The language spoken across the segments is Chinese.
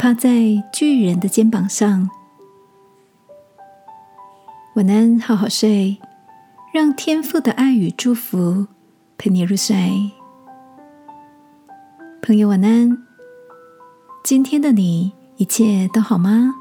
趴在巨人的肩膀上。晚安，好好睡，让天父的爱与祝福陪你入睡。朋友，晚安。今天的你一切都好吗？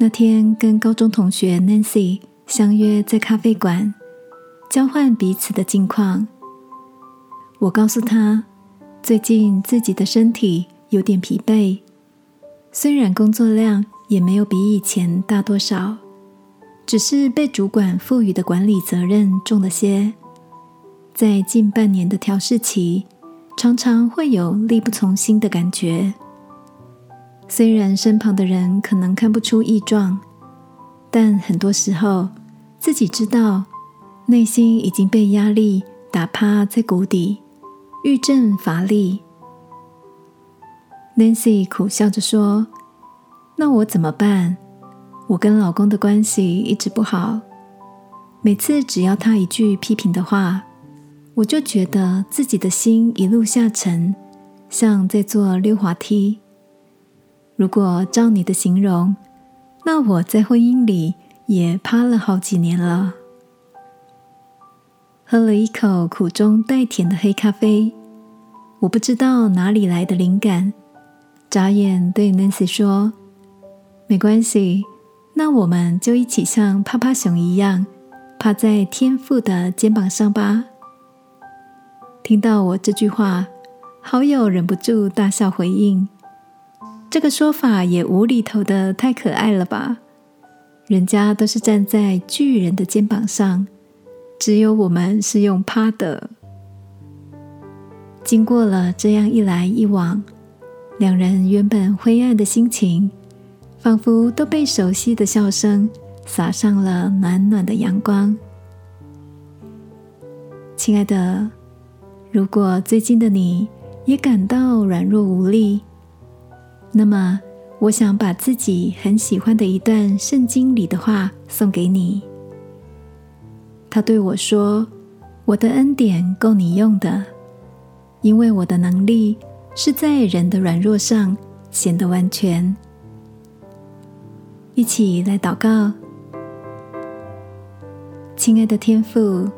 那天跟高中同学 Nancy 相约在咖啡馆，交换彼此的近况。我告诉他，最近自己的身体有点疲惫，虽然工作量也没有比以前大多少，只是被主管赋予的管理责任重了些。在近半年的调试期，常常会有力不从心的感觉。虽然身旁的人可能看不出异状，但很多时候自己知道，内心已经被压力打趴在谷底。郁症乏力，Nancy 苦笑着说：“那我怎么办？我跟老公的关系一直不好，每次只要他一句批评的话，我就觉得自己的心一路下沉，像在坐溜滑梯。如果照你的形容，那我在婚姻里也趴了好几年了。”喝了一口苦中带甜的黑咖啡，我不知道哪里来的灵感，眨眼对 Nancy 说：“没关系，那我们就一起像趴趴熊一样，趴在天父的肩膀上吧。”听到我这句话，好友忍不住大笑回应：“这个说法也无厘头的太可爱了吧？人家都是站在巨人的肩膀上。”只有我们是用趴的。经过了这样一来一往，两人原本灰暗的心情，仿佛都被熟悉的笑声洒上了暖暖的阳光。亲爱的，如果最近的你也感到软弱无力，那么我想把自己很喜欢的一段圣经里的话送给你。他对我说：“我的恩典够你用的，因为我的能力是在人的软弱上显得完全。”一起来祷告，亲爱的天父，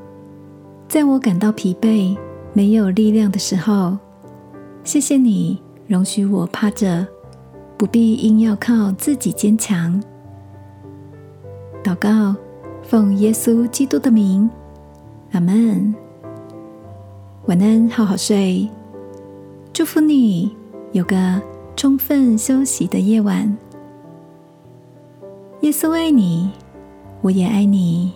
在我感到疲惫、没有力量的时候，谢谢你容许我趴着，不必硬要靠自己坚强。祷告。奉耶稣基督的名，阿门。晚安，好好睡。祝福你有个充分休息的夜晚。耶稣爱你，我也爱你。